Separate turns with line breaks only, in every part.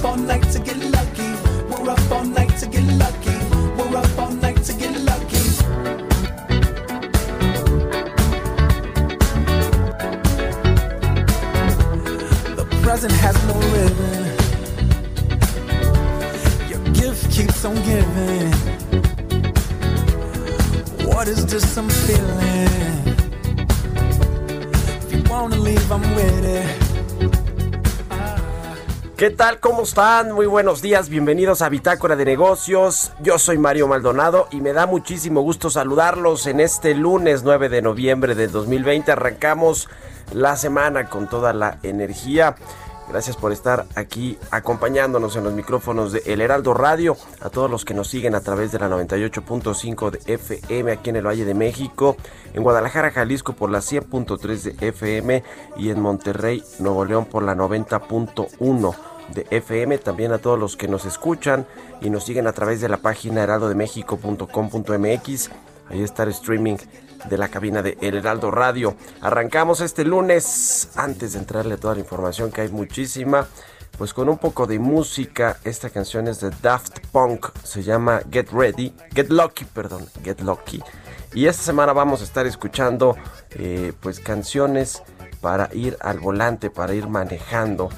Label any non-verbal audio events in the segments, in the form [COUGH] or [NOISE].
up all night to get lucky. We're up all night to get lucky. We're up all night to get lucky. The present has no rhythm. Your gift keeps on giving. What is this I'm feeling? If you wanna leave, I'm with it
¿Qué tal? ¿Cómo están? Muy buenos días, bienvenidos a Bitácora de Negocios. Yo soy Mario Maldonado y me da muchísimo gusto saludarlos en este lunes 9 de noviembre de 2020. Arrancamos la semana con toda la energía. Gracias por estar aquí acompañándonos en los micrófonos de El Heraldo Radio. A todos los que nos siguen a través de la 98.5 de FM aquí en el Valle de México, en Guadalajara, Jalisco por la 100.3 de FM y en Monterrey, Nuevo León por la 90.1 de FM, también a todos los que nos escuchan y nos siguen a través de la página heraldodemexico.com.mx. Ahí está el streaming de la cabina de El Heraldo Radio. Arrancamos este lunes, antes de entrarle toda la información que hay muchísima, pues con un poco de música. Esta canción es de Daft Punk, se llama Get Ready, Get Lucky, perdón, Get Lucky. Y esta semana vamos a estar escuchando eh, pues canciones para ir al volante, para ir manejando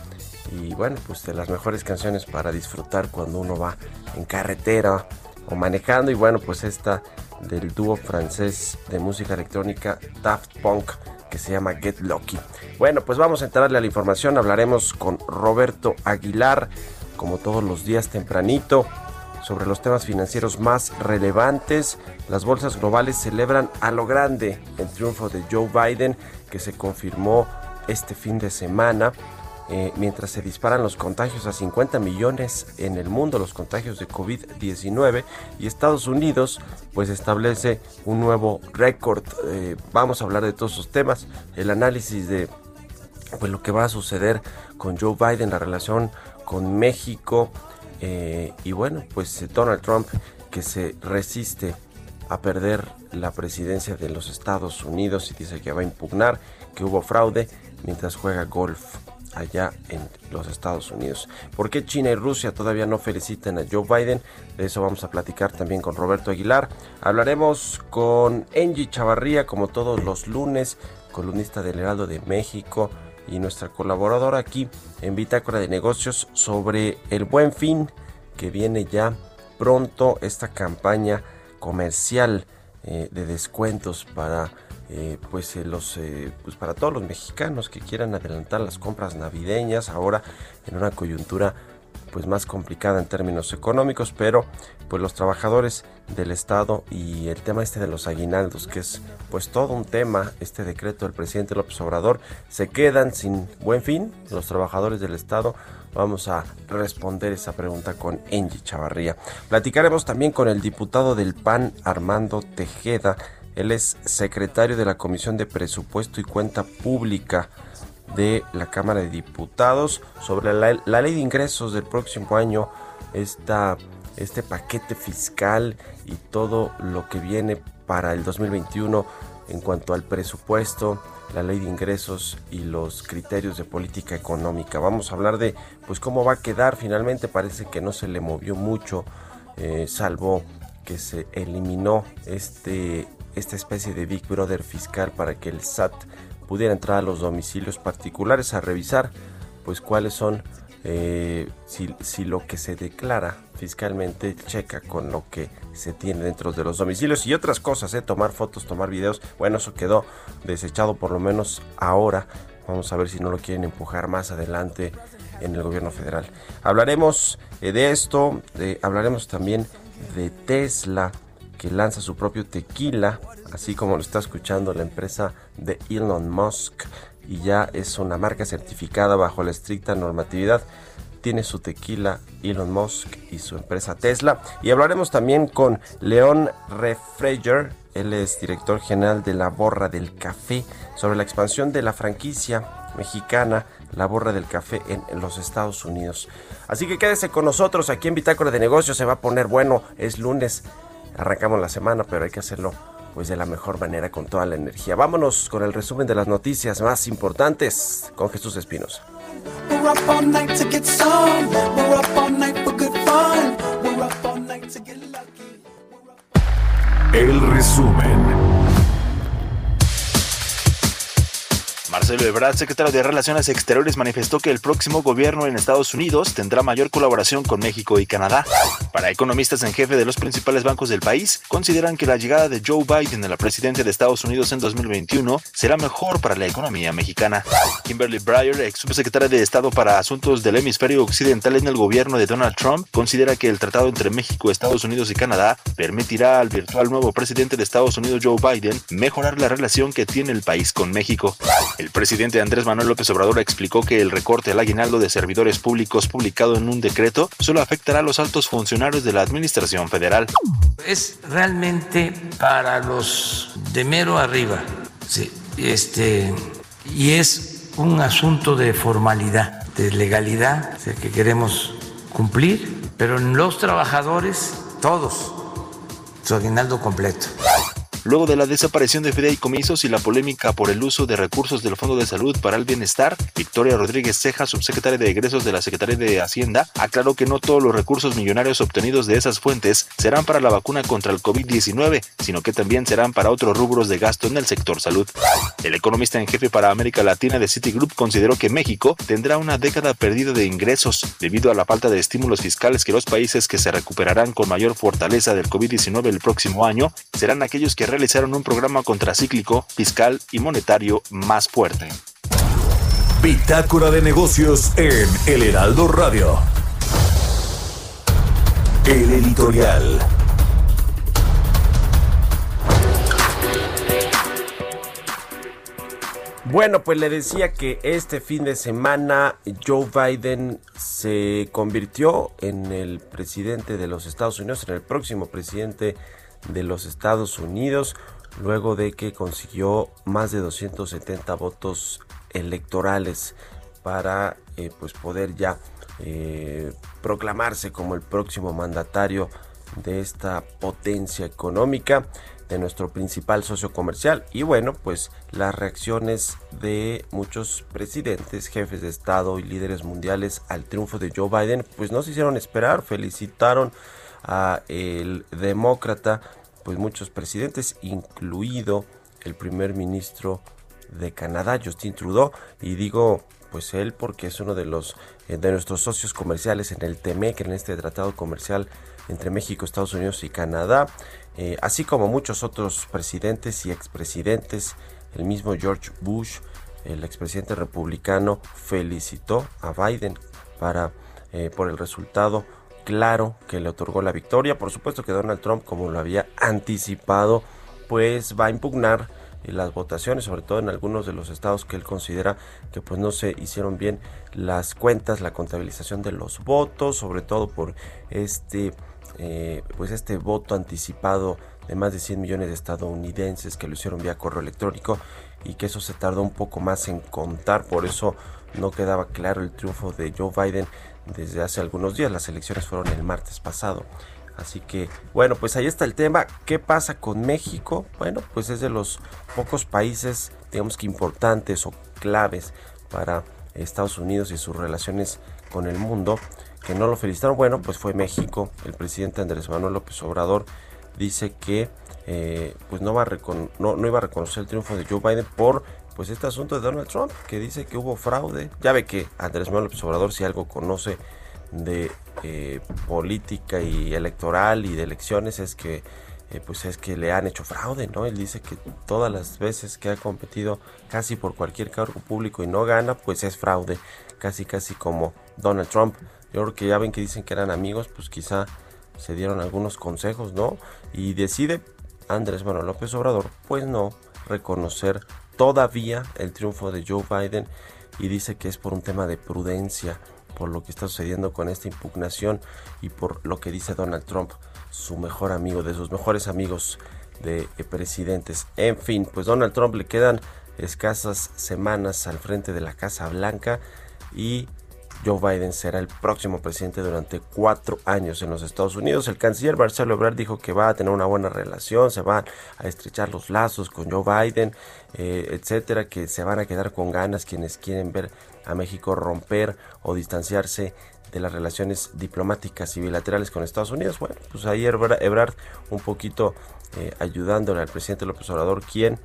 y bueno, pues de las mejores canciones para disfrutar cuando uno va en carretera o manejando y bueno, pues esta del dúo francés de música electrónica Daft Punk que se llama Get Lucky. Bueno, pues vamos a entrarle a la información, hablaremos con Roberto Aguilar como todos los días tempranito sobre los temas financieros más relevantes. Las bolsas globales celebran a lo grande el triunfo de Joe Biden que se confirmó este fin de semana eh, mientras se disparan los contagios a 50 millones en el mundo, los contagios de COVID-19, y Estados Unidos pues establece un nuevo récord. Eh, vamos a hablar de todos esos temas, el análisis de pues lo que va a suceder con Joe Biden, la relación con México, eh, y bueno, pues Donald Trump que se resiste a perder la presidencia de los Estados Unidos y dice que va a impugnar que hubo fraude mientras juega golf allá en los Estados Unidos. ¿Por qué China y Rusia todavía no felicitan a Joe Biden? De eso vamos a platicar también con Roberto Aguilar. Hablaremos con Angie Chavarría, como todos los lunes, columnista del Heraldo de México y nuestra colaboradora aquí en Bitácora de Negocios sobre el buen fin que viene ya pronto esta campaña comercial eh, de descuentos para eh, pues, eh, los, eh, pues para todos los mexicanos que quieran adelantar las compras navideñas ahora en una coyuntura pues más complicada en términos económicos, pero pues los trabajadores del Estado y el tema este de los aguinaldos, que es pues todo un tema, este decreto del presidente López Obrador, se quedan sin buen fin los trabajadores del Estado. Vamos a responder esa pregunta con Angie Chavarría. Platicaremos también con el diputado del PAN, Armando Tejeda, él es secretario de la Comisión de Presupuesto y Cuenta Pública de la Cámara de Diputados sobre la, ley de ingresos del próximo año, esta, este paquete fiscal y todo lo que viene para el 2021 en cuanto al presupuesto, la ley de ingresos y los criterios de política económica. Vamos a hablar de pues cómo va a quedar finalmente, parece que no se le movió mucho, eh, salvo que se eliminó este, esta especie de Big Brother fiscal para que el SAT pudiera entrar a los domicilios particulares a revisar pues cuáles son eh, si, si, lo que se declara fiscalmente checa con lo que se tiene dentro de los domicilios y otras cosas, ¿eh? tomar fotos, tomar videos, bueno, eso quedó desechado por lo menos ahora. Vamos a ver si no lo quieren empujar más adelante en el gobierno federal. Hablaremos eh, de esto, hablaremos también de Tesla que lanza su propio tequila, así como lo está escuchando la empresa de Elon Musk y ya es una marca certificada bajo la estricta normatividad. Tiene su tequila Elon Musk y su empresa Tesla. Y hablaremos también con León Refreger, él es director general de la Borra del Café, sobre la expansión de la franquicia mexicana La Borra del Café en los Estados Unidos. Así que quédese con nosotros aquí en Bitácora de Negocios, se va a poner bueno, es lunes, arrancamos la semana, pero hay que hacerlo pues de la mejor manera con toda la energía. Vámonos con el resumen de las noticias más importantes con Jesús Espinos.
El resumen.
Marcelo Ebrard, secretario de Relaciones Exteriores, manifestó que el próximo gobierno en Estados Unidos tendrá mayor colaboración con México y Canadá. Para economistas en jefe de los principales bancos del país, consideran que la llegada de Joe Biden a la presidencia de Estados Unidos en 2021 será mejor para la economía mexicana. Kimberly Breyer, ex subsecretaria de Estado para Asuntos del Hemisferio Occidental en el gobierno de Donald Trump, considera que el tratado entre México, Estados Unidos y Canadá permitirá al virtual nuevo presidente de Estados Unidos, Joe Biden, mejorar la relación que tiene el país con México. El presidente Andrés Manuel López Obrador explicó que el recorte al aguinaldo de servidores públicos publicado en un decreto solo afectará a los altos funcionarios de la Administración Federal.
Es realmente para los de mero arriba, sí, este, y es un asunto de formalidad, de legalidad, que queremos cumplir, pero en los trabajadores, todos, su aguinaldo completo
luego de la desaparición de fideicomisos y la polémica por el uso de recursos del Fondo de Salud para el Bienestar, Victoria Rodríguez Ceja, subsecretaria de egresos de la Secretaría de Hacienda, aclaró que no todos los recursos millonarios obtenidos de esas fuentes serán para la vacuna contra el COVID-19, sino que también serán para otros rubros de gasto en el sector salud. El economista en jefe para América Latina de Citigroup consideró que México tendrá una década perdida de ingresos debido a la falta de estímulos fiscales que los países que se recuperarán con mayor fortaleza del COVID-19 el próximo año serán aquellos que realizaron un programa contracíclico, fiscal y monetario más fuerte.
Bitácora de negocios en El Heraldo Radio. El editorial.
Bueno, pues le decía que este fin de semana Joe Biden se convirtió en el presidente de los Estados Unidos, en el próximo presidente de los Estados Unidos luego de que consiguió más de 270 votos electorales para eh, pues poder ya eh, proclamarse como el próximo mandatario de esta potencia económica de nuestro principal socio comercial. Y bueno pues las reacciones de muchos presidentes jefes de estado y líderes mundiales al triunfo de Joe Biden pues no se hicieron esperar felicitaron a el demócrata pues muchos presidentes, incluido el primer ministro de Canadá, Justin Trudeau, y digo pues él porque es uno de los eh, de nuestros socios comerciales en el TEMEC, en este tratado comercial entre México, Estados Unidos y Canadá, eh, así como muchos otros presidentes y expresidentes, el mismo George Bush, el expresidente republicano, felicitó a Biden para eh, por el resultado claro que le otorgó la victoria. Por supuesto que Donald Trump, como lo había anticipado, pues va a impugnar eh, las votaciones, sobre todo en algunos de los estados que él considera que pues no se hicieron bien las cuentas, la contabilización de los votos, sobre todo por este eh, pues este voto anticipado de más de 100 millones de estadounidenses que lo hicieron vía correo electrónico y que eso se tardó un poco más en contar, por eso no quedaba claro el triunfo de Joe Biden desde hace algunos días. Las elecciones fueron el martes pasado. Así que, bueno, pues ahí está el tema. ¿Qué pasa con México? Bueno, pues es de los pocos países, digamos que importantes o claves para Estados Unidos y sus relaciones con el mundo, que no lo felicitaron. Bueno, pues fue México. El presidente Andrés Manuel López Obrador dice que eh, pues no, va a no, no iba a reconocer el triunfo de Joe Biden por pues este asunto de Donald Trump, que dice que hubo fraude. Ya ve que Andrés Manuel López Obrador, si algo conoce de eh, política y electoral y de elecciones, es que eh, pues es que le han hecho fraude, ¿no? Él dice que todas las veces que ha competido casi por cualquier cargo público y no gana, pues es fraude, casi casi como Donald Trump. Yo creo que ya ven que dicen que eran amigos, pues quizá se dieron algunos consejos, ¿no? Y decide Andrés Manuel López Obrador, pues no reconocer todavía el triunfo de Joe Biden y dice que es por un tema de prudencia, por lo que está sucediendo con esta impugnación y por lo que dice Donald Trump, su mejor amigo, de sus mejores amigos de presidentes. En fin, pues Donald Trump le quedan escasas semanas al frente de la Casa Blanca y Joe Biden será el próximo presidente durante cuatro años en los Estados Unidos. El canciller Marcelo Ebrard dijo que va a tener una buena relación, se van a estrechar los lazos con Joe Biden, eh, etcétera, que se van a quedar con ganas quienes quieren ver a México romper o distanciarse de las relaciones diplomáticas y bilaterales con Estados Unidos. Bueno, pues ahí Ebrard un poquito eh, ayudándole al presidente López Obrador, quien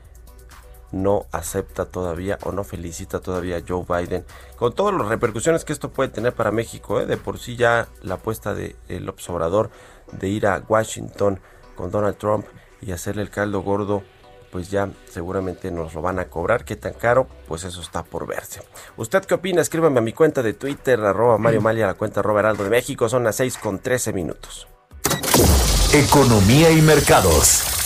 no acepta todavía o no felicita todavía a Joe Biden con todas las repercusiones que esto puede tener para México. ¿eh? De por sí ya la apuesta de López Obrador de ir a Washington con Donald Trump y hacerle el caldo gordo, pues ya seguramente nos lo van a cobrar. ¿Qué tan caro? Pues eso está por verse. ¿Usted qué opina? Escríbame a mi cuenta de Twitter, arroba Mario Malia, la cuenta arroba Heraldo de México. Son las 6 con 13 minutos.
Economía y mercados.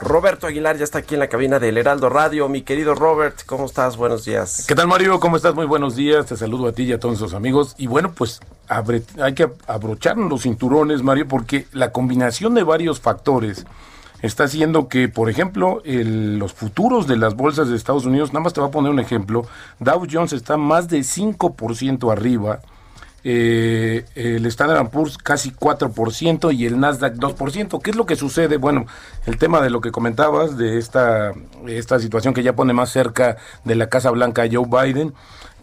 Roberto Aguilar ya está aquí en la cabina del Heraldo Radio. Mi querido Robert, ¿cómo estás? Buenos días.
¿Qué tal, Mario? ¿Cómo estás? Muy buenos días. Te saludo a ti y a todos los amigos. Y bueno, pues hay que abrocharnos los cinturones, Mario, porque la combinación de varios factores está haciendo que, por ejemplo, los futuros de las bolsas de Estados Unidos, nada más te voy a poner un ejemplo, Dow Jones está más de 5% arriba, eh, el Standard Poor's casi 4% y el Nasdaq 2%. ¿Qué es lo que sucede? Bueno, el tema de lo que comentabas, de esta, esta situación que ya pone más cerca de la Casa Blanca Joe Biden,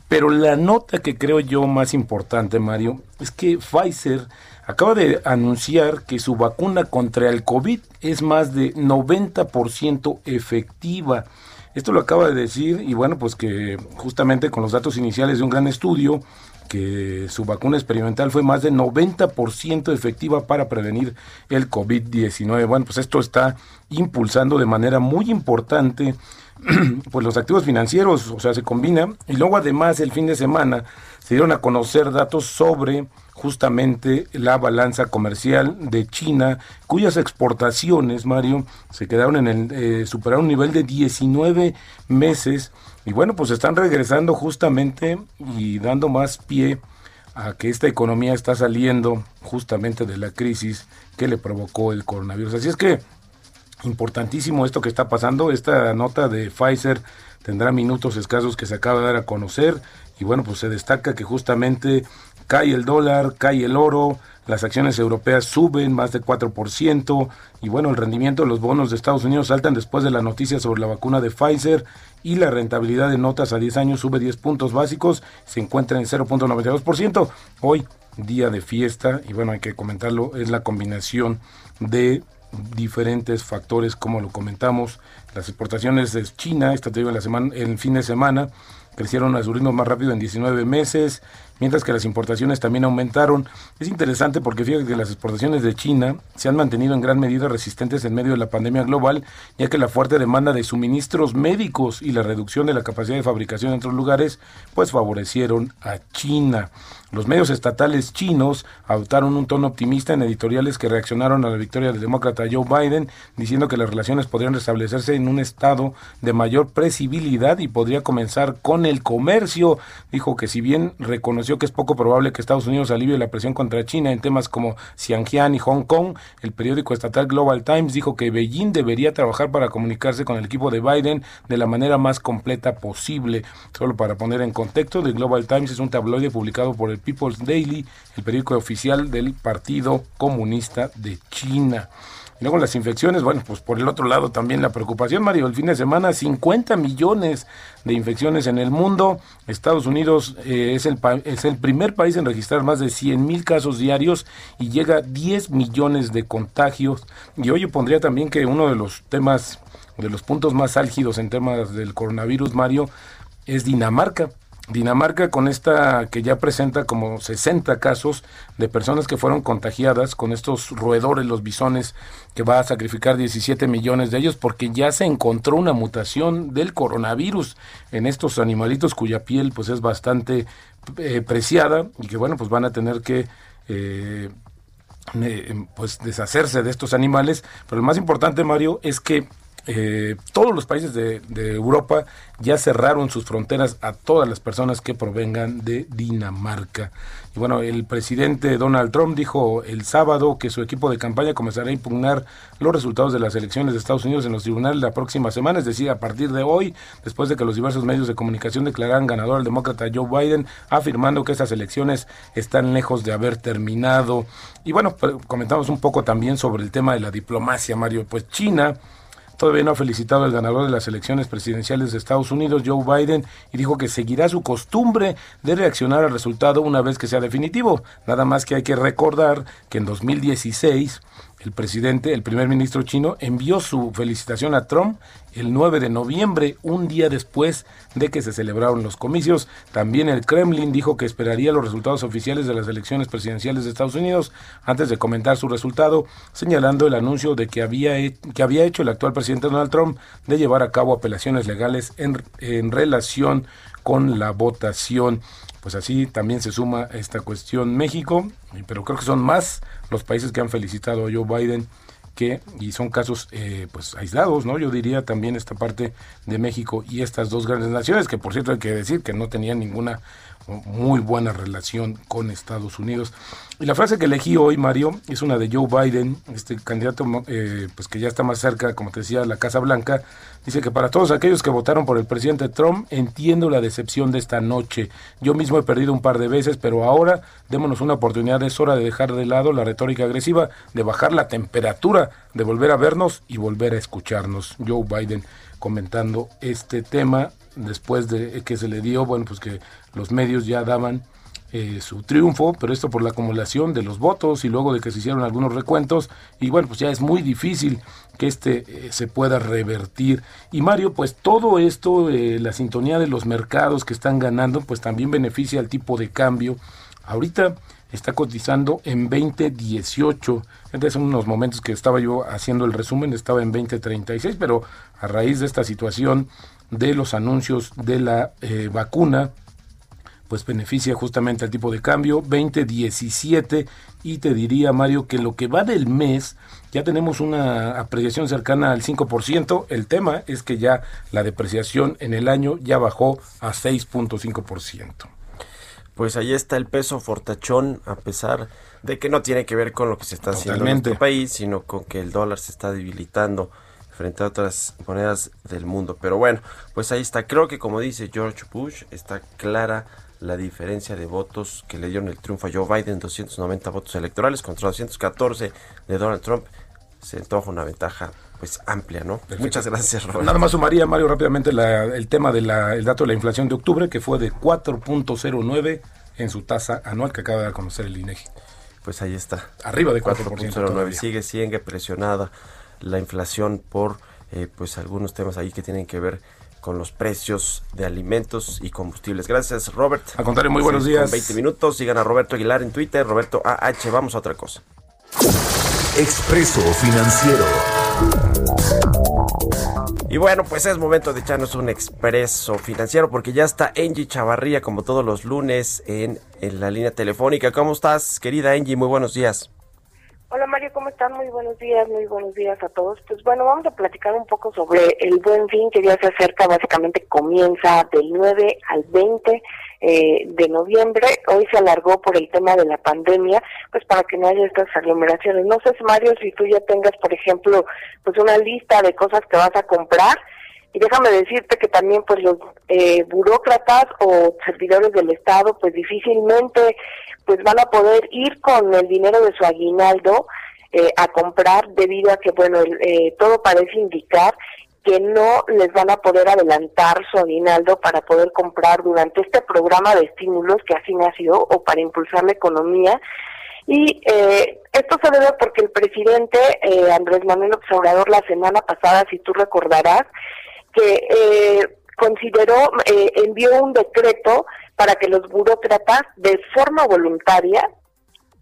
pero la nota que creo yo más importante, Mario, es que Pfizer acaba de anunciar que su vacuna contra el COVID es más de 90% efectiva. Esto lo acaba de decir y bueno, pues que justamente con los datos iniciales de un gran estudio que su vacuna experimental fue más de 90% efectiva para prevenir el COVID-19. Bueno, pues esto está impulsando de manera muy importante [CLEARS THROAT] pues los activos financieros, o sea, se combina. Y luego además el fin de semana se dieron a conocer datos sobre justamente la balanza comercial de China, cuyas exportaciones, Mario, se quedaron en el, eh, superaron un nivel de 19 meses y bueno, pues están regresando justamente y dando más pie a que esta economía está saliendo justamente de la crisis que le provocó el coronavirus. Así es que importantísimo esto que está pasando. Esta nota de Pfizer tendrá minutos escasos que se acaba de dar a conocer y bueno, pues se destaca que justamente cae el dólar, cae el oro, las acciones europeas suben más de 4% y bueno, el rendimiento de los bonos de Estados Unidos saltan después de la noticia sobre la vacuna de Pfizer y la rentabilidad de notas a 10 años sube 10 puntos básicos, se encuentra en 0.92%. Hoy, día de fiesta, y bueno, hay que comentarlo, es la combinación de diferentes factores, como lo comentamos, las exportaciones de China, esta te en la semana, el fin de semana, crecieron a su ritmo más rápido en 19 meses, mientras que las importaciones también aumentaron. Es interesante porque fíjate que las exportaciones de China se han mantenido en gran medida resistentes en medio de la pandemia global, ya que la fuerte demanda de suministros médicos y la reducción de la capacidad de fabricación en otros lugares, pues favorecieron a China. Los medios estatales chinos adoptaron un tono optimista en editoriales que reaccionaron a la victoria del demócrata Joe Biden, diciendo que las relaciones podrían restablecerse en un estado de mayor presibilidad y podría comenzar con el comercio. Dijo que si bien reconoció estableció que es poco probable que Estados Unidos alivie la presión contra China en temas como Xinjiang y Hong Kong. El periódico estatal Global Times dijo que Beijing debería trabajar para comunicarse con el equipo de Biden de la manera más completa posible. Solo para poner en contexto, The Global Times es un tabloide publicado por el People's Daily, el periódico oficial del Partido Comunista de China. Y luego las infecciones, bueno, pues por el otro lado también la preocupación, Mario, el fin de semana 50 millones de infecciones en el mundo. Estados Unidos eh, es, el es el primer país en registrar más de 100 mil casos diarios y llega a 10 millones de contagios. Y hoy pondría también que uno de los temas, de los puntos más álgidos en temas del coronavirus, Mario, es Dinamarca. Dinamarca con esta que ya presenta como 60 casos de personas que fueron contagiadas con estos roedores, los bisones, que va a sacrificar 17 millones de ellos porque ya se encontró una mutación del coronavirus en estos animalitos cuya piel pues es bastante eh, preciada y que bueno pues van a tener que eh, eh, pues deshacerse de estos animales. Pero lo más importante Mario es que eh, todos los países de, Europa ya cerraron sus fronteras a todas las personas que provengan de Dinamarca. Y bueno, el presidente Donald Trump dijo el sábado que su equipo de campaña comenzará a impugnar los resultados de las elecciones de Estados Unidos en los tribunales la próxima semana, es decir, a partir de hoy, después de que los diversos medios de comunicación declararan ganador al demócrata Joe Biden, afirmando que estas elecciones están lejos de haber terminado. Y bueno, comentamos un poco también sobre el tema de la diplomacia, Mario. Pues China Todavía no ha felicitado al ganador de las elecciones presidenciales de Estados Unidos, Joe Biden, y dijo que seguirá su costumbre de reaccionar al resultado una vez que sea definitivo. Nada más que hay que recordar que en 2016 el presidente, el primer ministro chino, envió su felicitación a Trump el 9 de noviembre, un día después de que se celebraron los comicios. También el Kremlin dijo que esperaría los resultados oficiales de las elecciones presidenciales de Estados Unidos antes de comentar su resultado, señalando el anuncio de que había, que había hecho el actual presidente Donald Trump de llevar a cabo apelaciones legales en, en relación con la votación pues así también se suma esta cuestión México, pero creo que son más los países que han felicitado a Joe Biden que, y son casos eh, pues aislados, ¿no? Yo diría también esta parte de México y estas dos grandes naciones, que por cierto hay que decir que no tenían ninguna muy buena relación con Estados Unidos. Y la frase que elegí hoy, Mario, es una de Joe Biden, este candidato eh, pues que ya está más cerca, como te decía, la Casa Blanca. Dice que para todos aquellos que votaron por el presidente Trump, entiendo la decepción de esta noche. Yo mismo he perdido un par de veces, pero ahora démonos una oportunidad. Es hora de dejar de lado la retórica agresiva, de bajar la temperatura, de volver a vernos y volver a escucharnos. Joe Biden comentando este tema después de que se le dio, bueno, pues que los medios ya daban eh, su triunfo, pero esto por la acumulación de los votos y luego de que se hicieron algunos recuentos, y bueno, pues ya es muy difícil que este eh, se pueda revertir. Y Mario, pues todo esto, eh, la sintonía de los mercados que están ganando, pues también beneficia al tipo de cambio. Ahorita está cotizando en 2018. Entonces, en unos momentos que estaba yo haciendo el resumen, estaba en 2036, pero a raíz de esta situación de los anuncios de la eh, vacuna, pues beneficia justamente al tipo de cambio 2017 y te diría Mario que lo que va del mes ya tenemos una apreciación cercana al 5%, el tema es que ya la depreciación en el año ya bajó a 6.5%.
Pues ahí está el peso fortachón a pesar de que no tiene que ver con lo que se está haciendo en nuestro país, sino con que el dólar se está debilitando frente a otras monedas del mundo. Pero bueno, pues ahí está. Creo que como dice George Bush, está clara la diferencia de votos que le dieron el triunfo a Joe Biden, 290 votos electorales contra 214 de Donald Trump. Se antoja una ventaja pues amplia, ¿no? Muchas gracias,
Robert. Nada más sumaría, Mario, rápidamente el tema del dato de la inflación de octubre, que fue de 4.09 en su tasa anual que acaba de conocer el INEGI.
Pues ahí está.
Arriba de 4.09.
Sigue, sigue presionada la inflación por eh, pues algunos temas ahí que tienen que ver con los precios de alimentos y combustibles. Gracias, Robert.
A contrario, muy buenos días.
20 minutos. Sigan a Roberto Aguilar en Twitter, Roberto AH. Vamos a otra cosa.
Expreso Financiero.
Y bueno, pues es momento de echarnos un expreso financiero porque ya está Angie Chavarría como todos los lunes en, en la línea telefónica. ¿Cómo estás, querida Angie? Muy buenos días.
Hola Mario, ¿cómo están? Muy buenos días, muy buenos días a todos. Pues bueno, vamos a platicar un poco sobre el buen fin que ya se acerca, básicamente comienza del 9 al 20 eh, de noviembre. Hoy se alargó por el tema de la pandemia, pues para que no haya estas aglomeraciones. No sé, Mario, si tú ya tengas, por ejemplo, pues una lista de cosas que vas a comprar. Y déjame decirte que también pues los eh, burócratas o servidores del Estado pues difícilmente pues van a poder ir con el dinero de su aguinaldo eh, a comprar debido a que bueno eh, todo parece indicar que no les van a poder adelantar su aguinaldo para poder comprar durante este programa de estímulos que así nació o para impulsar la economía. Y eh, esto se debe porque el presidente eh, Andrés Manuel Observador la semana pasada, si tú recordarás, que eh, consideró, eh, envió un decreto para que los burócratas de forma voluntaria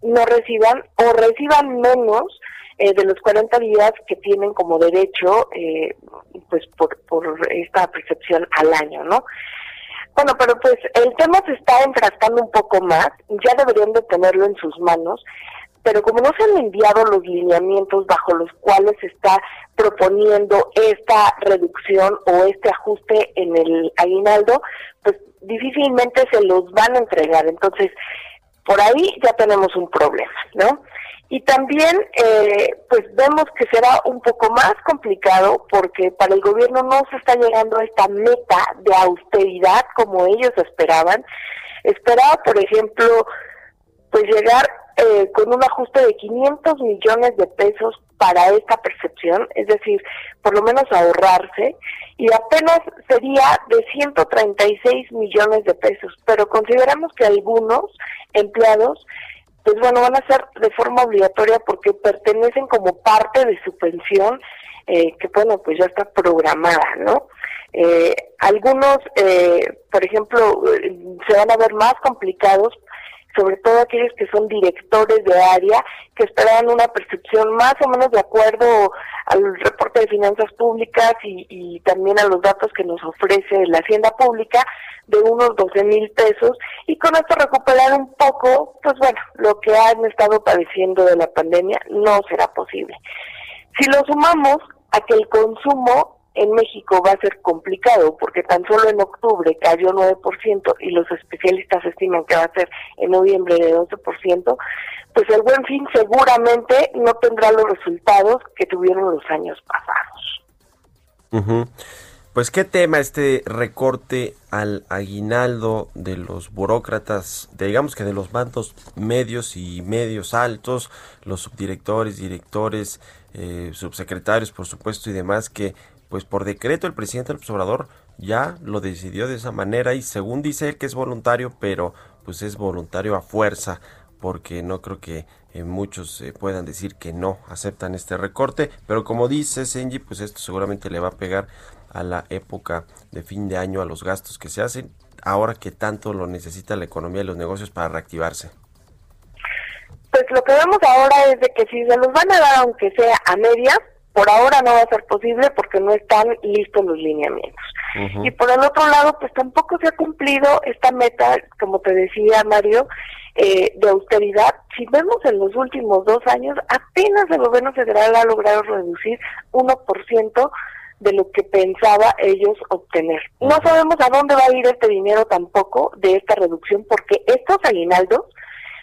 no reciban o reciban menos eh, de los 40 días que tienen como derecho, eh, pues por, por esta percepción al año, ¿no? Bueno, pero pues el tema se está enfrascando un poco más, ya deberían de tenerlo en sus manos, pero como no se han enviado los lineamientos bajo los cuales se está proponiendo esta reducción o este ajuste en el aguinaldo, pues difícilmente se los van a entregar. Entonces, por ahí ya tenemos un problema, ¿no? Y también, eh, pues vemos que será un poco más complicado porque para el gobierno no se está llegando a esta meta de austeridad como ellos esperaban. Esperaba, por ejemplo, pues llegar eh, con un ajuste de 500 millones de pesos para esta percepción, es decir, por lo menos ahorrarse, y apenas sería de 136 millones de pesos, pero consideramos que algunos empleados pues bueno, van a ser de forma obligatoria porque pertenecen como parte de su pensión, eh, que bueno, pues ya está programada, ¿no? Eh, algunos, eh, por ejemplo, se van a ver más complicados sobre todo aquellos que son directores de área, que esperaban una percepción más o menos de acuerdo al reporte de finanzas públicas y, y también a los datos que nos ofrece la Hacienda Pública, de unos 12 mil pesos, y con esto recuperar un poco, pues bueno, lo que han estado padeciendo de la pandemia no será posible. Si lo sumamos a que el consumo en México va a ser complicado porque tan solo en octubre cayó 9% y los especialistas estiman que va a ser en noviembre de 12%, pues el buen fin seguramente no tendrá los resultados que tuvieron los años pasados.
Pues qué tema este recorte al aguinaldo de los burócratas, digamos que de los mandos medios y medios altos, los subdirectores, directores, eh, subsecretarios, por supuesto, y demás, que pues por decreto el presidente del observador ya lo decidió de esa manera y según dice él que es voluntario, pero pues es voluntario a fuerza porque no creo que eh, muchos eh, puedan decir que no aceptan este recorte, pero como dice Senji, pues esto seguramente le va a pegar a la época de fin de año, a los gastos que se hacen, ahora que tanto lo necesita la economía y los negocios para reactivarse.
Pues lo que vemos ahora es de que si se los van a dar aunque sea a media, por ahora no va a ser posible porque no están listos los lineamientos. Y por el otro lado, pues tampoco se ha cumplido esta meta, como te decía Mario, eh, de austeridad. Si vemos en los últimos dos años, apenas el gobierno federal ha logrado reducir 1% de lo que pensaba ellos obtener. No sabemos a dónde va a ir este dinero tampoco de esta reducción porque estos aguinaldos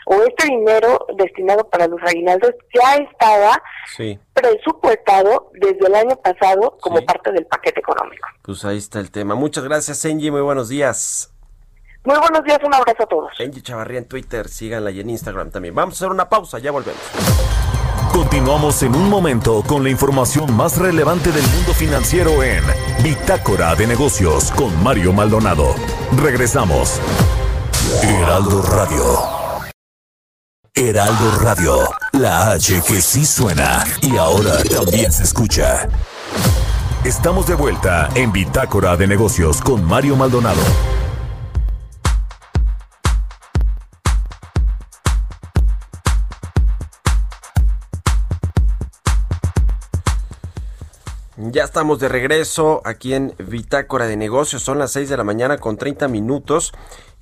o este dinero destinado para los aguinaldos ya estaba presupuestado desde el año pasado como parte del paquete económico.
Pues ahí está el tema. Muchas gracias, Senji. Muy buenos días.
Muy buenos días, un abrazo a todos.
Senji Chavarría en Twitter, síganla y en Instagram también. Vamos a hacer una pausa, ya volvemos.
Continuamos en un momento con la información más relevante del mundo financiero en Bitácora de Negocios con Mario Maldonado. Regresamos. Heraldo Radio. Heraldo Radio, la H que sí suena y ahora también se escucha. Estamos de vuelta en Bitácora de Negocios con Mario Maldonado.
Ya estamos de regreso aquí en Bitácora de Negocios. Son las 6 de la mañana con 30 minutos.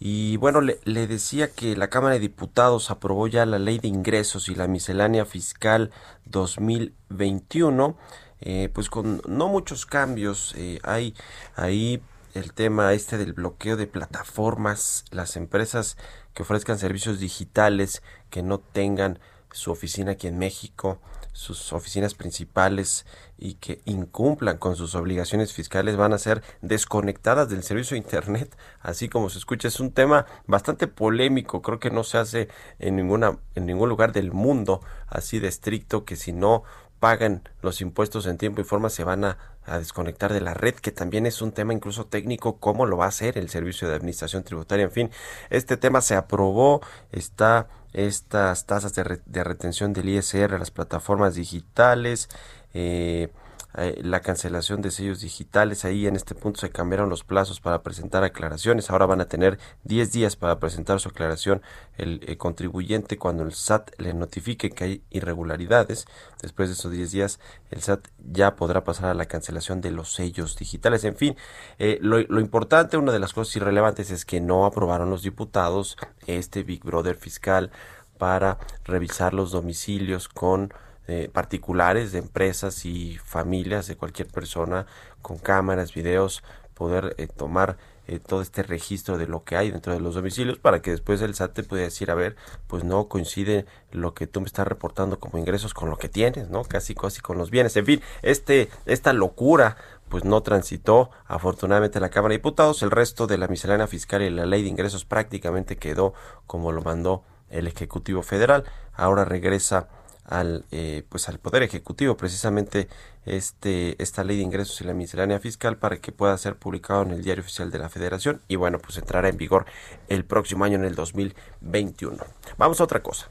Y bueno, le, decía que la Cámara de Diputados aprobó ya la Ley de Ingresos y la Miscelánea Fiscal 2021, eh, pues con no muchos cambios. Eh, hay ahí el tema este del bloqueo de plataformas, las empresas que ofrezcan servicios digitales que no tengan su oficina aquí en México, sus oficinas principales y que incumplan con sus obligaciones fiscales van a ser desconectadas del servicio de Internet, así como se escucha. Es un tema bastante polémico, creo que no se hace en, ninguna, en ningún lugar del mundo así de estricto que si no pagan los impuestos en tiempo y forma se van a, desconectar de la red, que también es un tema incluso técnico, cómo lo va a hacer el Servicio de Administración Tributaria. En fin, este tema se aprobó, está estas tasas de, retención del ISR a las plataformas digitales, eh, eh, la cancelación de sellos digitales. Ahí en este punto se cambiaron los plazos para presentar aclaraciones. Ahora van a tener 10 días para presentar su aclaración el, eh, contribuyente cuando el SAT le notifique que hay irregularidades. Después de esos 10 días el SAT ya podrá pasar a la cancelación de los sellos digitales. En fin, eh, lo, lo importante, una de las cosas irrelevantes es que no aprobaron los diputados este Big Brother fiscal para revisar los domicilios con eh, particulares de empresas y familias de cualquier persona con cámaras, videos, poder eh, tomar eh, todo este registro de lo que hay dentro de los domicilios para que después el SAT te pueda decir, a ver, pues no coincide lo que tú me estás reportando como ingresos con lo que tienes, ¿no? Casi casi con los bienes. En fin, este esta locura pues no transitó afortunadamente la Cámara de Diputados, el resto de la miscelánea fiscal y la ley de ingresos prácticamente quedó como lo mandó el Ejecutivo Federal. Ahora regresa al eh, pues al poder ejecutivo precisamente este esta ley de ingresos y la miscelánea fiscal para que pueda ser publicado en el diario oficial de la Federación y bueno pues entrará en vigor el próximo año en el 2021 vamos a otra cosa.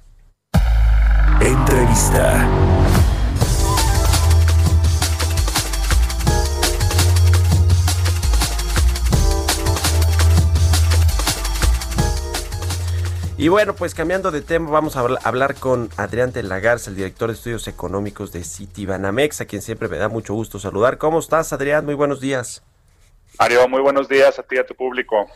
Entrevista
Y bueno, pues cambiando de tema, vamos a hablar con Adrián de la Garza, el director de estudios económicos de Citibanamex, a quien siempre me da mucho gusto saludar. ¿Cómo estás, Adrián? Muy buenos días.
Mario, muy buenos días a ti y a tu público.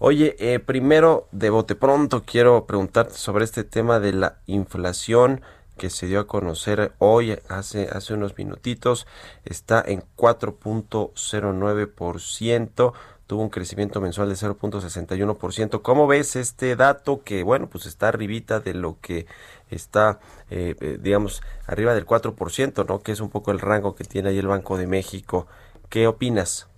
Oye, eh, primero, de bote pronto, quiero preguntarte sobre este tema de la inflación que se dio a conocer hoy, hace, hace unos minutitos, está en 4.09% tuvo un crecimiento mensual de 0.61%. ¿Cómo ves este dato que, bueno, pues está arribita de lo que está, eh, eh, digamos, arriba del 4%, ¿no? Que es un poco el rango que tiene ahí el Banco de México. ¿Qué opinas?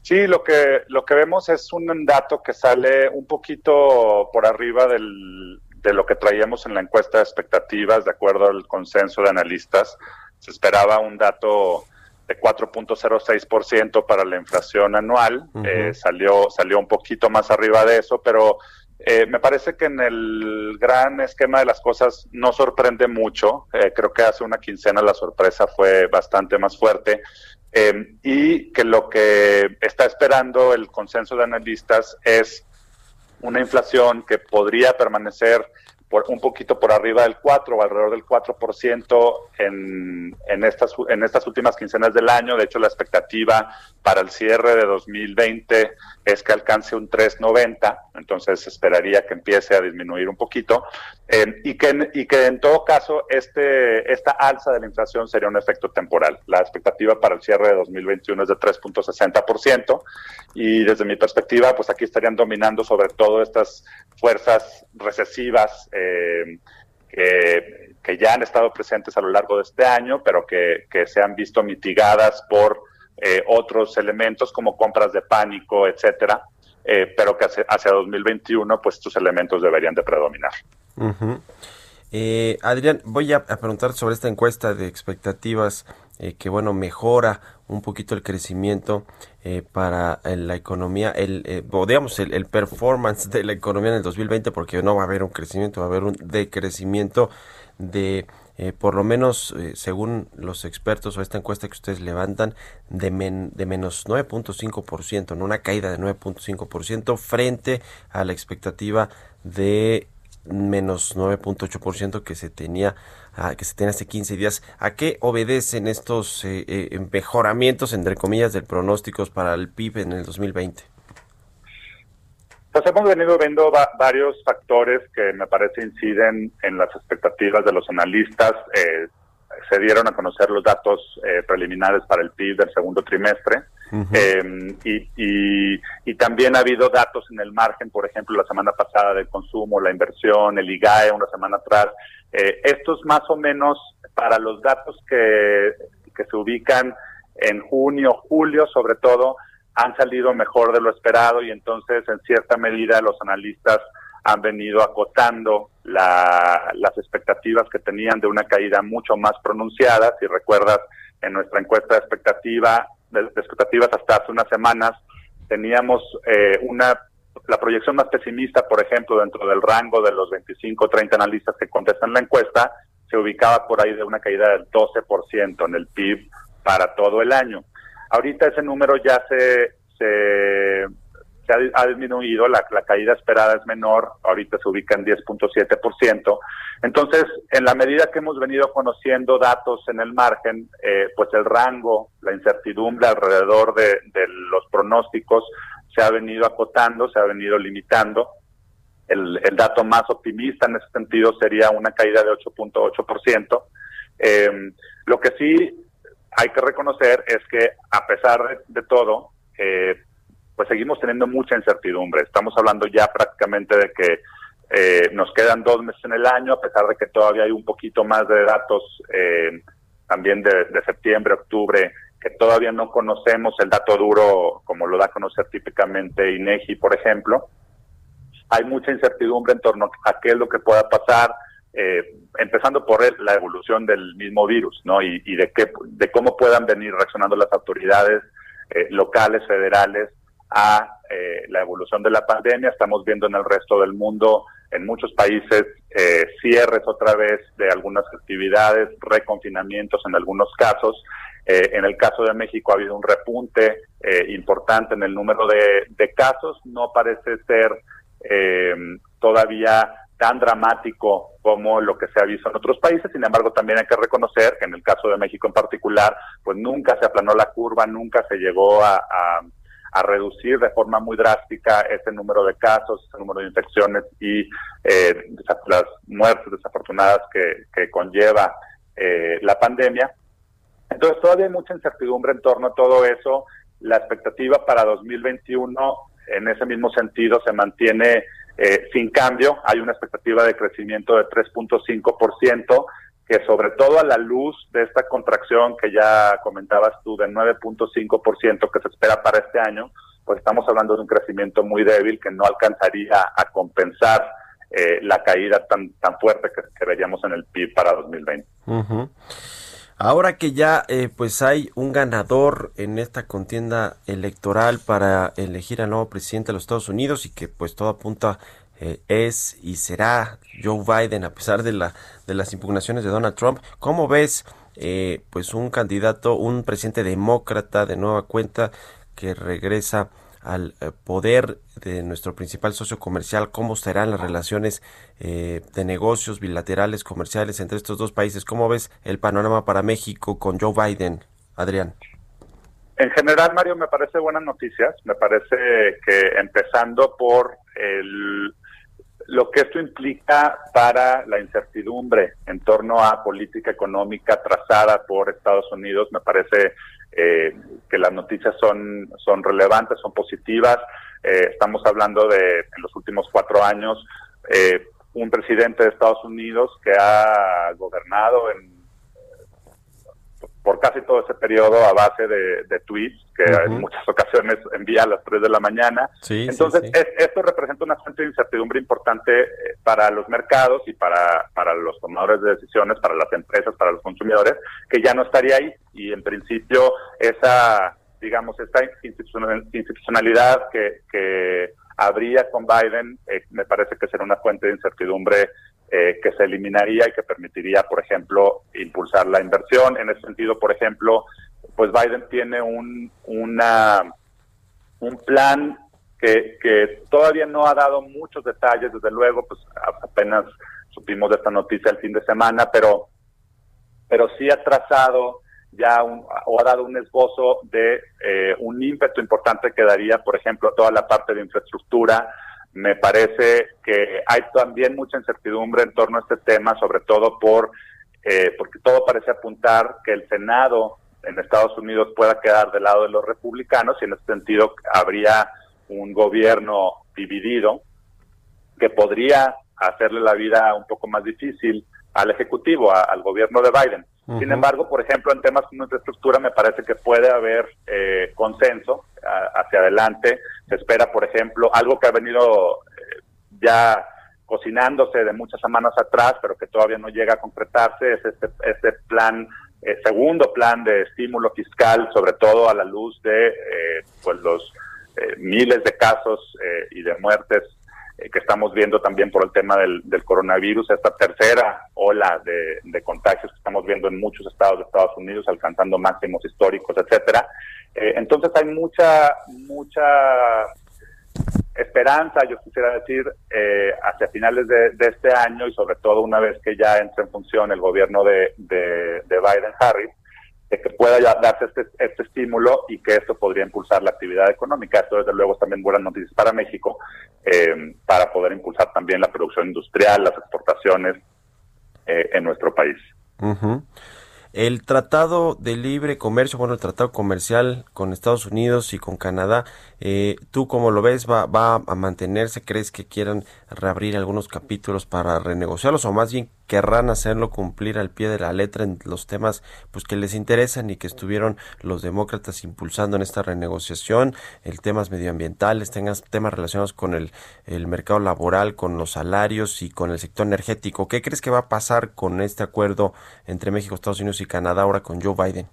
Sí, lo que, lo que vemos es un dato que sale un poquito por arriba del, de lo que traíamos en la encuesta de expectativas, de acuerdo al consenso de analistas. Se esperaba un dato de 4.06% para la inflación anual. Eh, salió, salió un poquito más arriba de eso, pero eh, me parece que en el gran esquema de las cosas no sorprende mucho. Eh, creo que hace una quincena la sorpresa fue bastante más fuerte. y que lo que está esperando el consenso de analistas es una inflación que podría permanecer un poquito por arriba del 4 o alrededor del 4% en, en, estas, en estas últimas quincenas del año. De hecho, la expectativa para el cierre de 2020 es que alcance un 3.90, entonces esperaría que empiece a disminuir un poquito eh, y, que, y que en todo caso este, esta alza de la inflación sería un efecto temporal. La expectativa para el cierre de 2021 es de 3.60% y desde mi perspectiva, pues aquí estarían dominando sobre todo estas fuerzas recesivas eh, que, que, ya han estado presentes a lo largo de este año, pero que, se han visto mitigadas por eh, otros elementos como compras de pánico, etcétera, eh, pero que hacia, hacia, 2021 pues estos elementos deberían de predominar.
Eh, Adrián, voy a, preguntar sobre esta encuesta de expectativas que bueno mejora un poquito el crecimiento para la economía, el, digamos el, el, performance de la economía en el 2020 porque no va a haber un crecimiento, va a haber un decrecimiento de eh, por lo menos eh, según los expertos o esta encuesta que ustedes levantan, de, de menos 9.5%, ¿no? una caída de 9.5% frente a la expectativa de menos 9.8% que se tenía ah, que se tenía hace 15 días. ¿A qué obedecen estos eh, mejoramientos entre comillas del pronósticos para el PIB en el 2020?
Pues hemos venido viendo varios factores que me parece inciden en las expectativas de los analistas. Eh, se dieron a conocer los datos eh, preliminares para el PIB del segundo trimestre em, y, y, también ha habido datos en el margen, por ejemplo, la semana pasada del consumo, la inversión, el IGAE una semana atrás. Eh, estos más o menos para los datos que, que se ubican en junio, julio sobre todo, han salido mejor de lo esperado y entonces en cierta medida los analistas han venido acotando las expectativas que tenían de una caída mucho más pronunciada. Si recuerdas, en nuestra encuesta de expectativa, de, expectativas hasta hace unas semanas, teníamos eh, una la proyección más pesimista, por ejemplo, dentro del rango de los 25 o 30 analistas que contestan la encuesta, se ubicaba por ahí de una caída del 12% en el PIB para todo el año. Ahorita ese número ya se, se, ha, disminuido, la, caída esperada es menor, ahorita se ubica en 10.7%. Entonces, en la medida que hemos venido conociendo datos en el margen, eh, pues el rango, la incertidumbre alrededor de, los pronósticos se ha venido acotando, se ha venido limitando. El, el dato más optimista en ese sentido sería una caída de 8.8%. Eh, lo que sí hay que reconocer es que a pesar de, todo, eh, pues seguimos teniendo mucha incertidumbre. Estamos hablando ya prácticamente de que eh, nos quedan dos meses en el año, a pesar de que todavía hay un poquito más de datos eh, también de, septiembre, octubre, que todavía no conocemos el dato duro como lo da a conocer típicamente INEGI, por ejemplo. Hay mucha incertidumbre en torno a qué es lo que pueda pasar eh, empezando por la evolución del mismo virus, ¿no? Y, de qué, de cómo puedan venir reaccionando las autoridades eh, locales, federales a eh, la evolución de la pandemia. Estamos viendo en el resto del mundo, en muchos países, cierres otra vez de algunas actividades, reconfinamientos en algunos casos. en el caso de México ha habido un repunte importante en el número de, de casos. No parece ser todavía tan dramático como lo que se ha visto en otros países. Sin embargo, también hay que reconocer que en el caso de México en particular, pues nunca se aplanó la curva, nunca se llegó a, reducir de forma muy drástica ese número de casos, ese número de infecciones y eh, las muertes desafortunadas que, conlleva eh, la pandemia. Entonces, todavía hay mucha incertidumbre en torno a todo eso. La expectativa para 2021, en ese mismo sentido, se mantiene eh, sin cambio, hay una expectativa de crecimiento de 3.5%, que sobre todo a la luz de esta contracción que ya comentabas tú de 9.5% que se espera para este año, pues estamos hablando de un crecimiento muy débil que no alcanzaría a compensar eh, la caída tan, tan fuerte que, veríamos en el PIB para 2020.
Ahora que ya eh, pues hay un ganador en esta contienda electoral para elegir al nuevo presidente de los Estados Unidos y que pues todo apunta eh, es y será Joe Biden a pesar de la de las impugnaciones de Donald Trump, ¿cómo ves eh, pues un candidato, un presidente demócrata de nueva cuenta que regresa al eh, poder de nuestro principal socio comercial, cómo serán las relaciones eh, de negocios bilaterales, comerciales entre estos dos países. ¿Cómo ves el panorama para México con Joe Biden, Adrián?
En general, Mario, me parece buenas noticias. Me parece que empezando por el, lo que esto implica para la incertidumbre en torno a política económica trazada por Estados Unidos, me parece eh, que las noticias son, son relevantes, son positivas. Eh, estamos hablando de, en los últimos cuatro años, eh, un presidente de Estados Unidos que ha gobernado en por casi todo ese periodo a base de, tweets que en muchas ocasiones envía a las 3 de la mañana. Entonces, esto representa una fuente de incertidumbre importante eh, para los mercados y para, para los tomadores de decisiones, para las empresas, para los consumidores, que ya no estaría ahí. Y en principio, esa, digamos, esta institucionalidad que, que habría con Biden, eh, me parece que será una fuente de incertidumbre eh, que se eliminaría y que permitiría, por ejemplo, impulsar la inversión. En ese sentido, por ejemplo, pues Biden tiene un, una, un plan que, que todavía no ha dado muchos detalles, desde luego, pues apenas supimos de esta noticia el fin de semana, pero, pero sí ha trazado ya un, o ha dado un esbozo de eh, un ímpetu importante que daría, por ejemplo, toda la parte de infraestructura, me parece que hay también mucha incertidumbre en torno a este tema, sobre todo por eh, porque todo parece apuntar que el Senado en Estados Unidos pueda quedar del lado de los republicanos y en ese sentido habría un gobierno dividido que podría hacerle la vida un poco más difícil al Ejecutivo, al gobierno de Biden. Sin embargo, por ejemplo, en temas como infraestructura me parece que puede haber eh, consenso hacia adelante. Se espera, por ejemplo, algo que ha venido eh, ya cocinándose de muchas semanas atrás, pero que todavía no llega a concretarse, es este, este plan, eh, segundo plan de estímulo fiscal, sobre todo a la luz de pues los miles de casos y de muertes eh, que estamos viendo también por el tema del, coronavirus, esta tercera ola de, contagios que estamos viendo en muchos estados de Estados Unidos, alcanzando máximos históricos, etcétera. Eh, entonces hay mucha, mucha esperanza, yo quisiera decir, eh, hacia finales de, este año y sobre todo una vez que ya entre en función el gobierno de, de Biden-Harris, que pueda darse este, este, estímulo y que esto podría impulsar la actividad económica. Esto desde luego es también buenas noticias para México, eh, para poder impulsar también la producción industrial, las exportaciones eh, en nuestro país.
El Tratado de Libre Comercio, bueno, el Tratado Comercial con Estados Unidos y con Canadá, eh, ¿tú cómo lo ves? ¿Va, ¿Va a mantenerse? ¿Crees que quieran reabrir algunos capítulos para renegociarlos o más bien querrán hacerlo cumplir al pie de la letra en los temas pues que les interesan y que estuvieron los demócratas impulsando en esta renegociación, el temas medioambientales, tengas temas relacionados con el, el mercado laboral, con los salarios y con el sector energético. ¿Qué crees que va a pasar con este acuerdo entre México, Estados Unidos y Canadá ahora con Joe Biden?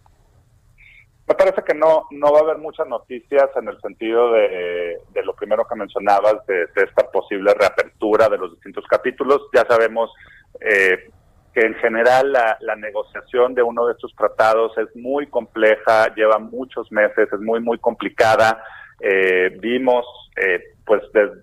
Me parece que no, no va a haber muchas noticias en el sentido de, lo primero que mencionabas, de, esta posible reapertura de los distintos capítulos. Ya sabemos eh, que en general la, negociación de uno de estos tratados es muy compleja, lleva muchos meses, es muy, muy complicada. Eh, vimos, eh, pues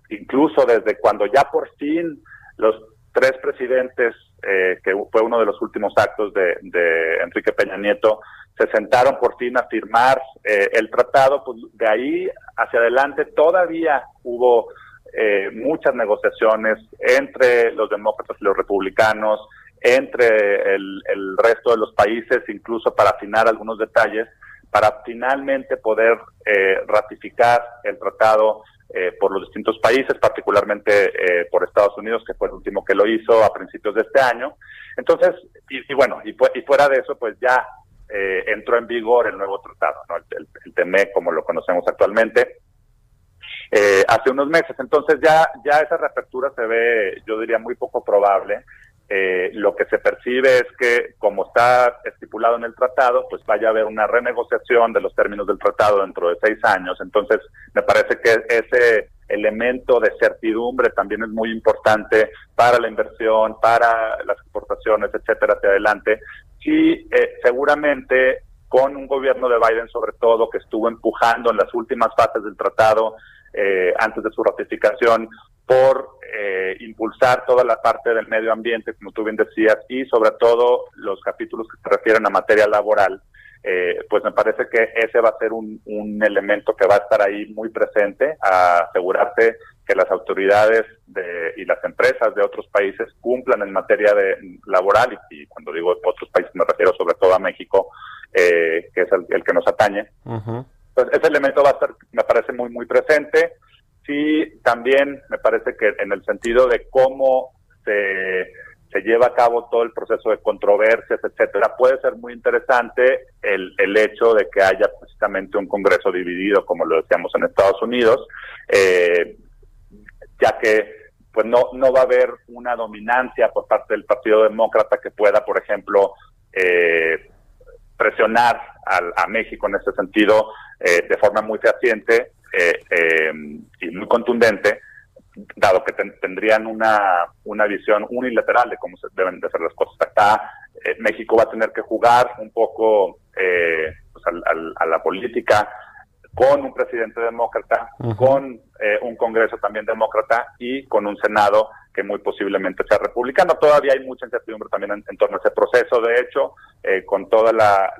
incluso desde cuando ya por fin los tres presidentes, que fue uno de los últimos actos de, Enrique Peña Nieto, se sentaron por fin a firmar el tratado, pues de ahí hacia adelante todavía hubo eh, muchas negociaciones entre los demócratas y los republicanos, entre el, resto de los países, incluso para afinar algunos detalles, para finalmente poder eh, ratificar el tratado eh, por los distintos países, particularmente por Estados Unidos, que fue el último que lo hizo a principios de este año. Entonces, y, bueno, y, fuera de eso, pues ya entró en vigor el nuevo tratado, el, el TME como lo conocemos actualmente. Eh, hace unos meses. Entonces ya, ya esa reapertura se ve, yo diría, muy poco probable. Eh, lo que se percibe es que, como está estipulado en el tratado, pues vaya a haber una renegociación de los términos del tratado dentro de seis años. Entonces, me parece que ese elemento de certidumbre también es muy importante para la inversión, para las exportaciones, etcétera, hacia adelante. Y eh, seguramente con un gobierno de Biden, sobre todo, que estuvo empujando en las últimas fases del tratado eh, antes de su ratificación por eh, impulsar toda la parte del medio ambiente, como tú bien decías, y sobre todo los capítulos que se refieren a materia laboral, eh, pues me parece que ese va a ser un, elemento que va a estar ahí muy presente, a asegurarse que las autoridades de, y las empresas de otros países cumplan en materia de laboral, y, cuando digo otros países me refiero sobre todo a México, que es el, que nos atañe. Entonces, ese elemento va a estar, me parece, muy, muy presente. Sí, también me parece que en el sentido de cómo se, se lleva a cabo todo el proceso de controversias, etcétera, puede ser muy interesante el, el hecho de que haya precisamente un Congreso dividido, como lo decíamos en Estados Unidos, eh, ya que pues no, no va a haber una dominancia por parte del Partido Demócrata que pueda, por ejemplo, eh, presionar a, México en ese sentido eh, de forma muy fehaciente eh, eh, y muy contundente, dado que tendrían una, una visión unilateral de cómo se deben de hacer las cosas. Acá México va a tener que jugar un poco pues, a la política con un presidente demócrata, con un Congreso también demócrata y con un Senado que muy posiblemente sea republicano. Todavía hay mucha incertidumbre también en, torno a ese proceso. De hecho, eh, con toda la,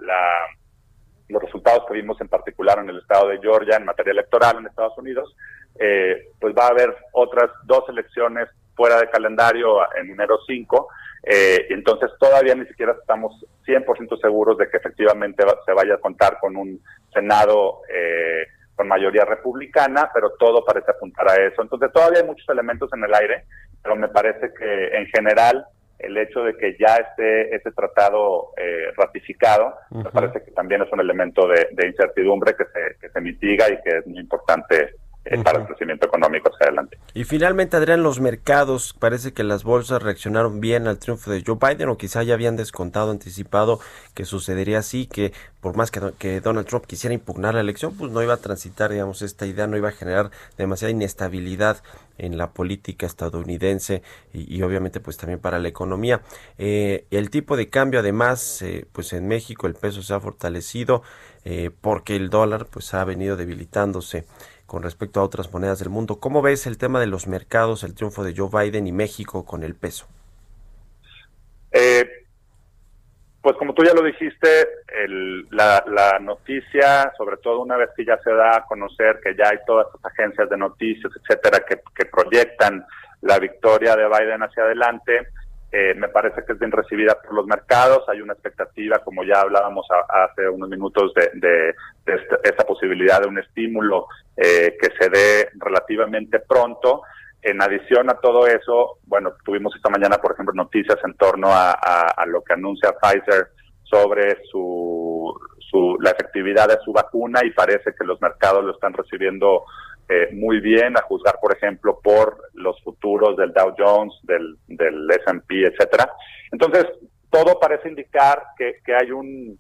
los resultados que vimos en particular en el estado de Georgia en materia electoral en Estados Unidos, eh, pues va a haber otras dos elecciones fuera de calendario en enero 5, eh, entonces todavía ni siquiera estamos 100% seguros de que efectivamente se vaya a contar con un Senado eh, con mayoría republicana, pero todo parece apuntar a eso. Entonces todavía hay muchos elementos en el aire, pero me parece que en general el hecho de que ya esté este tratado eh, ratificado, me parece que también es un elemento de, incertidumbre que se, que se mitiga y que es muy importante eh, para el crecimiento económico hacia adelante.
Y finalmente, Adrián, los mercados, parece que las bolsas reaccionaron bien al triunfo de Joe Biden o quizá ya habían descontado, anticipado que sucedería así, que por más que, que Donald Trump quisiera impugnar la elección, pues no iba a transitar, digamos, esta idea, no iba a generar demasiada inestabilidad en la política estadounidense y, obviamente pues también para la economía. Eh, el tipo de cambio además, eh, pues en México el peso se ha fortalecido porque el dólar pues ha venido debilitándose con respecto a otras monedas del mundo. ¿Cómo ves el tema de los mercados, el triunfo de Joe Biden y México con el peso?
Eh, pues como tú ya lo dijiste, la, noticia, sobre todo una vez que ya se da a conocer que ya hay todas estas agencias de noticias, etcétera, que, que proyectan la victoria de Biden hacia adelante, eh, me parece que es bien recibida por los mercados. Hay una expectativa, como ya hablábamos hace unos minutos, de, esta, posibilidad de un estímulo eh, que se dé relativamente pronto. En adición a todo eso, bueno, tuvimos esta mañana, por ejemplo, noticias en torno a, lo que anuncia Pfizer sobre su, la efectividad de su vacuna y parece que los mercados lo están recibiendo eh, muy bien, a juzgar, por ejemplo, por los futuros del Dow Jones, del, del S&P, etcétera. Entonces, todo parece indicar que, que hay un,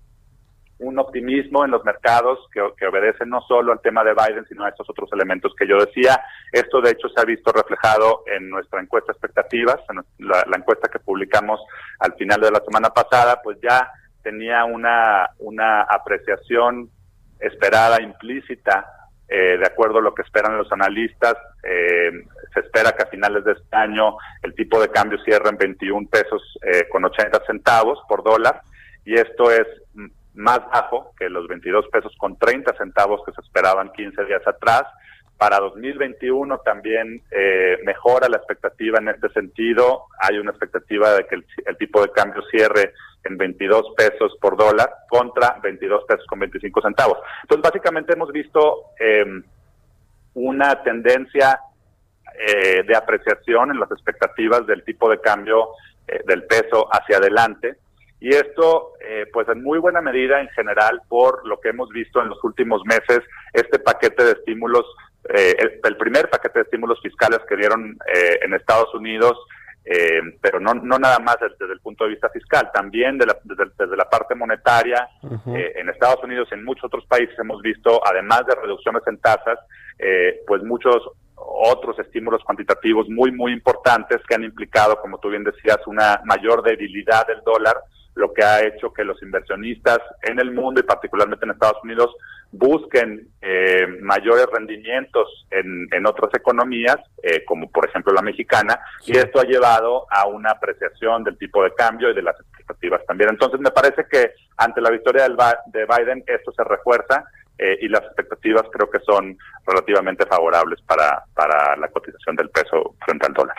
un optimismo en los mercados que, que obedece no solo al tema de Biden, sino a estos otros elementos que yo decía. Esto, de hecho, se ha visto reflejado en nuestra encuesta expectativas, en la, la encuesta que publicamos al final de la semana pasada, pues ya tenía una, una apreciación esperada, implícita, eh, de acuerdo a lo que esperan los analistas, eh, se espera que a finales de este año el tipo de cambio cierre en 21 pesos eh, con 80 centavos por dólar y esto es más bajo que los 22 pesos con 30 centavos que se esperaban 15 días atrás. Para 2021 también mejora la expectativa en este sentido. Hay una expectativa de que el tipo de cambio cierre en 22 pesos por dólar contra 22 pesos con 25 centavos. Entonces, básicamente hemos visto em, una tendencia eh, de apreciación en las expectativas del tipo de cambio eh, del peso hacia adelante. Y esto, eh, pues en muy buena medida en general por lo que hemos visto en los últimos meses, este paquete de estímulos, el, el, primer paquete de estímulos fiscales que dieron en Estados Unidos eh, pero no, no nada más desde, el punto de vista fiscal, también de la, desde, la parte monetaria. Eh, en Estados Unidos y en muchos otros países hemos visto, además de reducciones en tasas, eh, pues muchos otros estímulos cuantitativos muy, muy importantes que han implicado, como tú bien decías, una mayor debilidad del dólar, lo que ha hecho que los inversionistas en el mundo y particularmente en Estados Unidos busquen eh, mayores rendimientos en, en otras economías, eh, como por ejemplo la mexicana, y esto ha llevado a una apreciación del tipo de cambio y de las expectativas también. Entonces me parece que ante la victoria del, de Biden esto se refuerza eh, y las expectativas creo que son relativamente favorables para, para la cotización del peso frente al dólar.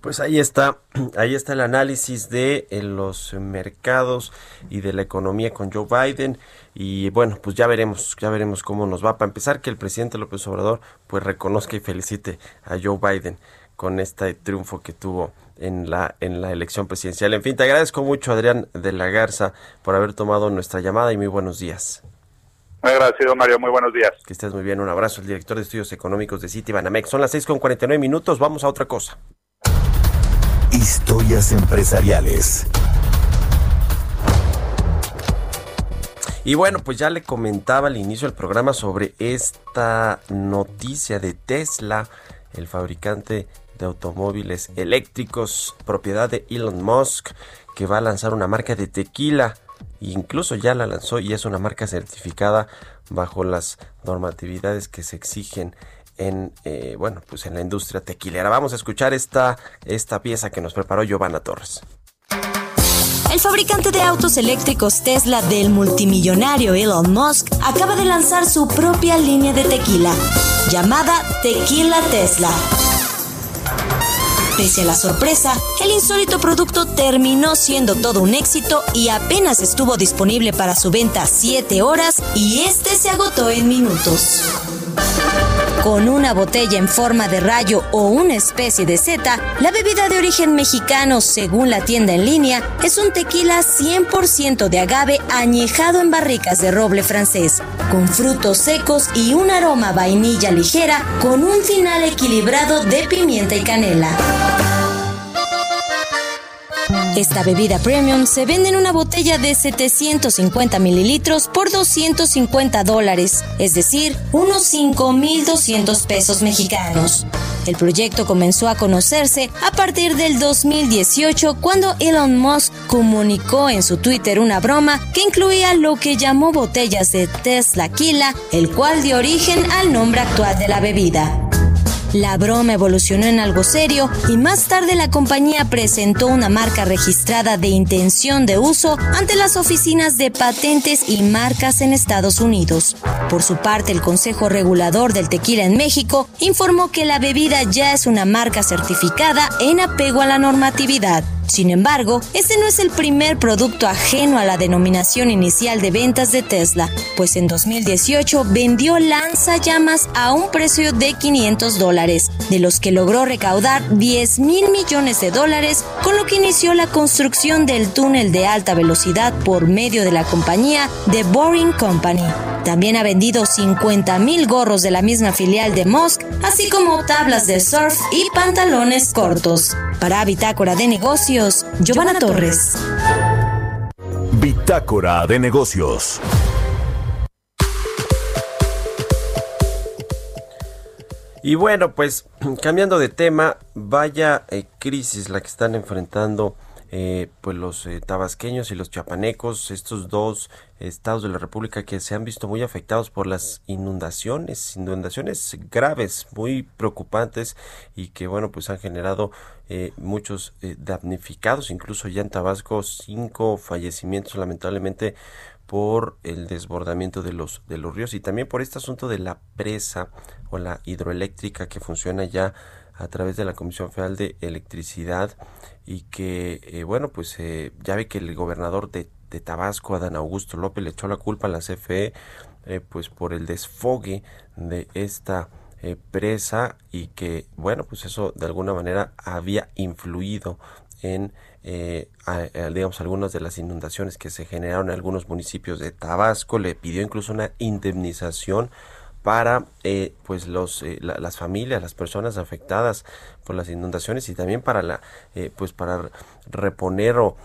Pues ahí está, [CLEARS THROAT] ahí está el análisis de eh, los mercados y de la economía con Joe Biden y bueno, pues ya veremos, ya veremos cómo nos va. Para empezar, que el presidente López Obrador pues reconozca y felicite a Joe Biden con este triunfo que tuvo en la en la elección presidencial. En fin, te agradezco mucho Adrián de la Garza por haber tomado nuestra llamada y muy buenos días.
Muy agradecido, Mario. Muy buenos días.
Que estés muy bien. Un abrazo. El director de estudios económicos de City Banamex. Son las 6 con 49 minutos. Vamos a otra cosa.
Historias empresariales.
Y bueno, pues ya le comentaba al inicio del programa sobre esta noticia de Tesla, el fabricante de automóviles eléctricos, propiedad de Elon Musk, que va a lanzar una marca de tequila. Incluso ya la lanzó y es una marca certificada bajo las normatividades que se exigen en eh, bueno pues en la industria tequilera. Vamos a escuchar esta, esta pieza que nos preparó Giovanna Torres.
El fabricante de autos eléctricos Tesla del multimillonario Elon Musk acaba de lanzar su propia línea de tequila, llamada Tequila Tesla. Pese a la sorpresa, el insólito producto terminó siendo todo un éxito y apenas estuvo disponible para su venta 7 horas y este se agotó en minutos. Con una botella en forma de rayo o una especie de seta, la bebida de origen mexicano, según la tienda en línea, es un tequila 100% de agave añejado en barricas de roble francés, con frutos secos y un aroma vainilla ligera con un final equilibrado de pimienta y canela. Esta bebida premium se vende en una botella de 750 mililitros por 250 dólares, es decir, unos 5.200 pesos mexicanos. El proyecto comenzó a conocerse a partir del 2018 cuando Elon Musk comunicó en su Twitter una broma que incluía lo que llamó botellas de Tesla Kila, el cual dio origen al nombre actual de la bebida. La broma evolucionó en algo serio y más tarde la compañía presentó una marca registrada de intención de uso ante las oficinas de patentes y marcas en Estados Unidos. Por su parte, el Consejo Regulador del Tequila en México informó que la bebida ya es una marca certificada en apego a la normatividad. Sin embargo, este no es el primer producto ajeno a la denominación inicial de ventas de Tesla, pues en 2018 vendió lanzallamas a un precio de 500 dólares, de los que logró recaudar 10 mil millones de dólares, con lo que inició la construcción del túnel de alta velocidad por medio de la compañía The Boring Company. También ha vendido 50 mil gorros de la misma filial de Musk, así como tablas de surf y pantalones cortos. Para Bitácora de Negocios, Giovanna Torres.
Bitácora de Negocios.
Y bueno, pues cambiando de tema, vaya eh, crisis la que están enfrentando eh, pues los eh, tabasqueños y los chapanecos, estos dos estados de la República que se han visto muy afectados por las inundaciones, inundaciones graves, muy preocupantes y que bueno pues han generado eh, muchos damnificados, incluso ya en Tabasco cinco fallecimientos lamentablemente por el desbordamiento de los de los ríos y también por este asunto de la presa o la hidroeléctrica que funciona ya a través de la Comisión Federal de Electricidad y que, eh, bueno, pues eh, ya ve que el gobernador de, Tabasco, Adán Augusto López, le echó la culpa a la CFE, eh, pues por el desfogue de esta presa y que, bueno, pues eso de alguna manera había influido en, digamos, algunas de las inundaciones que se generaron en algunos municipios de Tabasco. Le pidió incluso una indemnización para eh, pues los eh, las familias las personas afectadas por las inundaciones y también para la eh, pues para reponer o,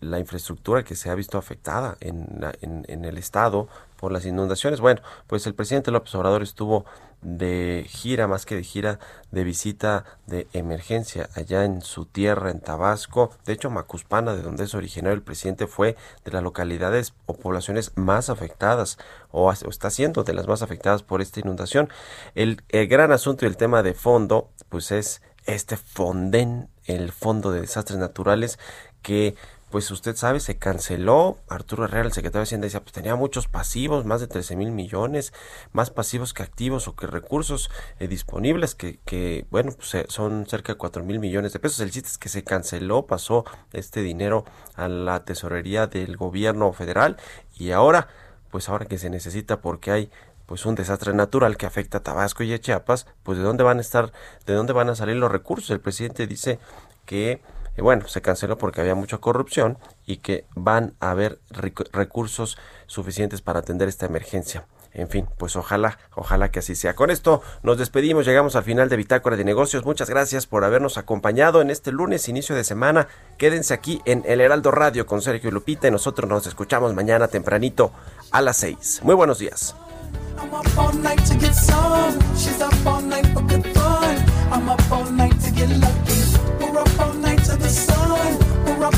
la infraestructura que se ha visto afectada en, en, en, el estado por las inundaciones. Bueno, pues el presidente López Obrador estuvo de gira, más que de gira, de visita de emergencia allá en su tierra, en Tabasco. De hecho, Macuspana, de donde es originario el presidente, fue de las localidades o poblaciones más afectadas, o, está siendo de las más afectadas por esta inundación. El, el gran asunto y el tema de fondo, pues es este Fonden, el Fondo de Desastres Naturales, que pues usted sabe, se canceló. Arturo Herrera, el secretario de Hacienda, decía, pues tenía muchos pasivos, más de 13 mil millones, más pasivos que activos o que recursos eh, disponibles, que, que bueno, pues eh, son cerca de 4 mil millones de pesos. El chiste es que se canceló, pasó este dinero a la tesorería del gobierno federal y ahora, pues ahora que se necesita porque hay pues un desastre natural que afecta a Tabasco y a Chiapas, pues de dónde van a estar, de dónde van a salir los recursos. El presidente dice que y bueno, se canceló porque había mucha corrupción y que van a haber recursos suficientes para atender esta emergencia. En fin, pues ojalá, ojalá que así sea. Con esto nos despedimos, llegamos al final de Bitácora de Negocios. Muchas gracias por habernos acompañado en este lunes, inicio de semana. Quédense aquí en El Heraldo Radio con Sergio y Lupita y nosotros nos escuchamos mañana tempranito a las 6. Muy buenos días.